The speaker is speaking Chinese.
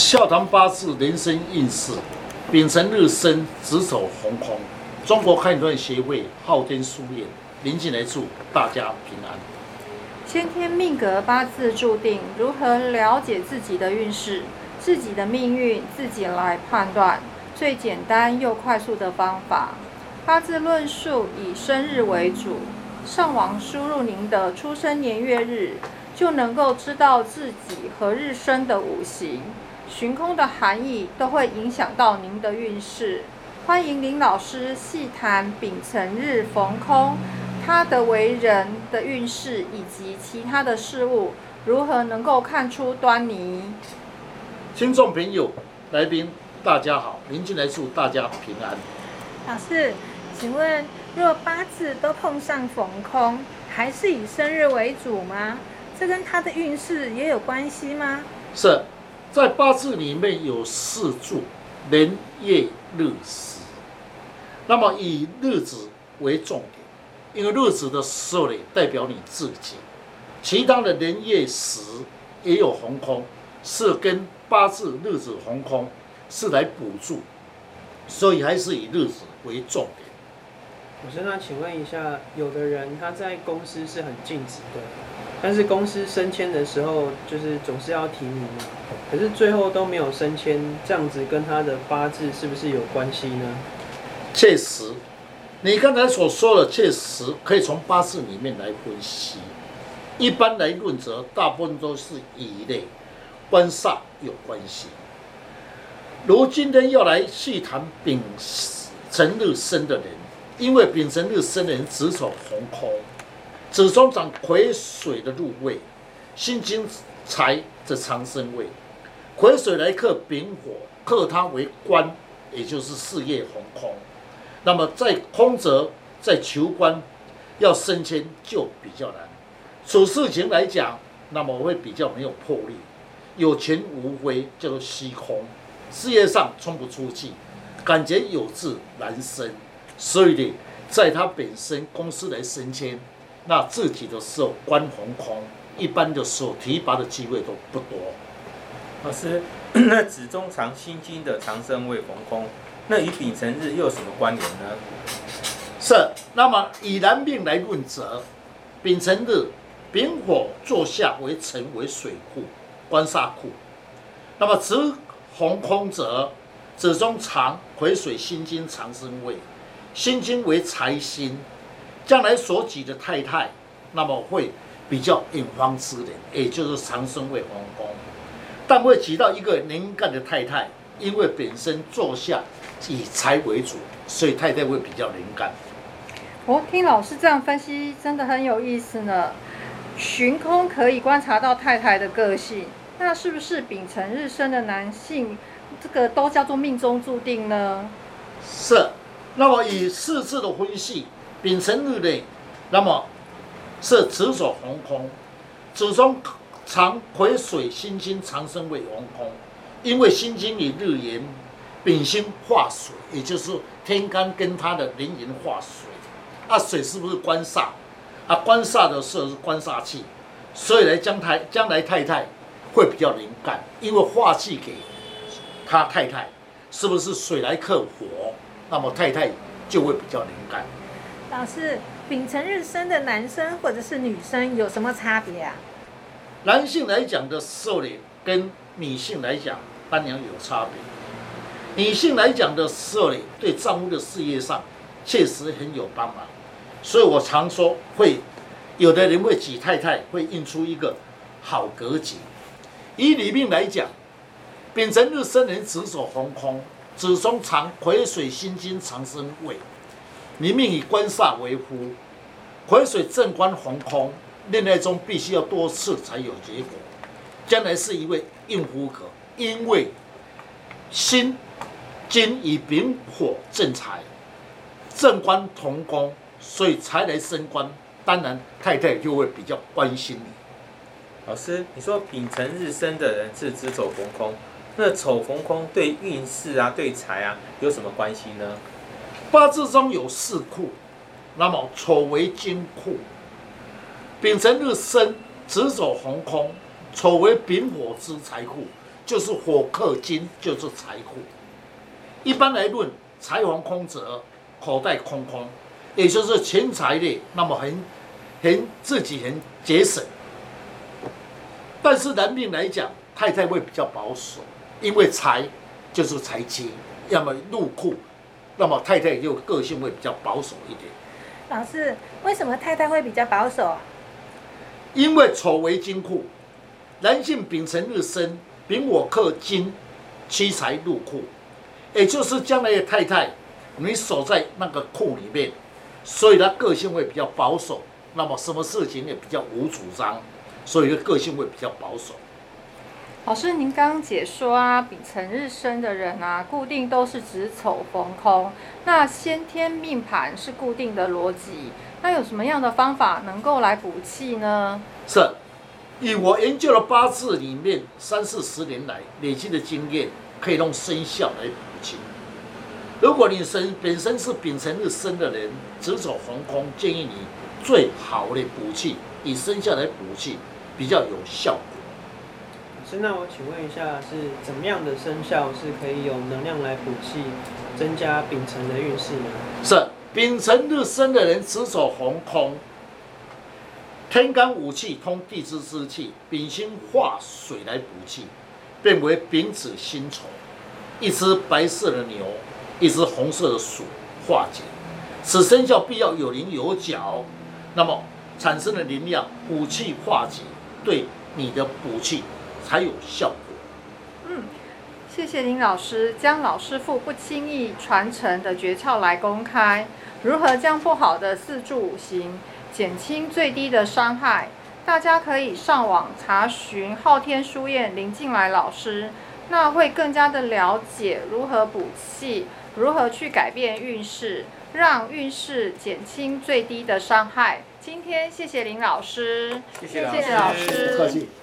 笑谈八字人生运势，丙辰日生子丑红空。中国看断协会昊天书院，临进来祝大家平安。先天命格八字注定，如何了解自己的运势、自己的命运，自己来判断。最简单又快速的方法，八字论述以生日为主，上网输入您的出生年月日，就能够知道自己何日生的五行。寻空的含义都会影响到您的运势。欢迎林老师细谈丙辰日逢空，他的为人的运势以及其他的事物如何能够看出端倪。听众朋友、来宾，大家好，林进来祝大家平安。老师，请问若八字都碰上逢空，还是以生日为主吗？这跟他的运势也有关系吗？是。在八字里面有四柱，年月日时，那么以日子为重点，因为日子的时候呢，代表你自己，其他的年月时也有红空，是跟八字日子红空是来补助，所以还是以日子为重点。我是那请问一下，有的人他在公司是很尽职的。但是公司升迁的时候，就是总是要提名，可是最后都没有升迁，这样子跟他的八字是不是有关系呢？确实，你刚才所说的确实可以从八字里面来分析。一般来论则，大部分都是以类官煞有关系。如今天要来细谈丙辰日生的人，因为丙辰日生的人只丑红空。子中长癸水的入位，辛金财的长生位，癸水来克丙火，克它为官，也就是事业红空。那么在空则在求官，要升迁就比较难。处事情来讲，那么会比较没有魄力，有钱无回，叫做虚空。事业上冲不出去，感觉有志难伸。所以呢，在他本身公司来升迁。那自己的时候官红空，一般的时候提拔的机会都不多。老师，那子中藏心经的长生位逢空，那与丙辰日又有什么关联呢？是，那么以男命来论则，丙辰日丙火坐下为辰为水库，官煞库。那么子红空者，子中藏癸水心经长生位，心经为财星。将来所娶的太太，那么会比较引方之人，也就是长生为皇宫，但会娶到一个能干的太太，因为本身坐下以财为主，所以太太会比较能干。我听老师这样分析，真的很有意思呢。寻空可以观察到太太的个性，那是不是秉承日生的男性，这个都叫做命中注定呢？是。那么以四字的分析。丙辰日内，那么是子所红空，子中藏癸水辛金长生为红空，因为辛金与日元，丙辛化水，也就是天干跟它的凌云化水，啊，水是不是官煞？啊，官煞的时候是官煞气，所以来将太将来太太会比较灵干，因为化气给他太太，是不是水来克火？那么太太就会比较灵干。老师，丙辰日生的男生或者是女生有什么差别啊？男性来讲的受力跟女性来讲当然有差别。女性来讲的受力对丈夫的事业上确实很有帮忙，所以我常说会有的人会娶太太会印出一个好格局。以女命来讲，丙辰日生人子所红空，子中藏癸水辛金长生位。你命以官煞为夫，癸水正官逢空，恋爱中必须要多次才有结果。将来是一位应夫格，因为辛金以丙火正财，正官同宫，所以才来升官。当然太太就会比较关心你。老师，你说丙辰日生的人是子丑逢空，那丑逢空对运势啊、对财啊有什么关系呢？八字中有四库，那么丑为金库，丙辰日生子丑红空，丑为丙火之财库，就是火克金，就是财库。一般来论，财王空则口袋空空，也就是钱财的，那么很很自己很节省。但是男命来讲，太太会比较保守，因为财就是财金，要么入库，那么太太就个性会比较保守一点。老师，为什么太太会比较保守啊？因为丑为金库，男性丙辰日生，丙我克金，七财入库，也就是将来的太太，你守在那个库里面，所以他个性会比较保守，那么什么事情也比较无主张，所以个性会比较保守。老师，您刚刚解说啊，丙辰日生的人啊，固定都是子丑逢空。那先天命盘是固定的逻辑，那有什么样的方法能够来补气呢？是，以我研究了八字里面三四十年来累积的经验，可以用生肖来补气。如果你身本身是丙辰日生的人，子丑逢空，建议你最好的补气以生肖来补气，比较有效果。那我请问一下，是怎么样的生肖是可以有能量来补气，增加丙辰的运势呢？是丙辰日生的人，子丑红空，天干五气通地支之气，丙辛化水来补气，变为丙子辛丑，一只白色的牛，一只红色的鼠化解。此生肖必要有棱有角，那么产生的能量补气化解，对你的补气才有效果。嗯，谢谢林老师将老师傅不轻易传承的诀窍来公开，如何将不好的四柱五行减轻最低的伤害？大家可以上网查询昊天书院林静来老师，那会更加的了解如何补气，如何去改变运势，让运势减轻最低的伤害。今天谢谢林老师，谢谢老谢谢老师师不客气。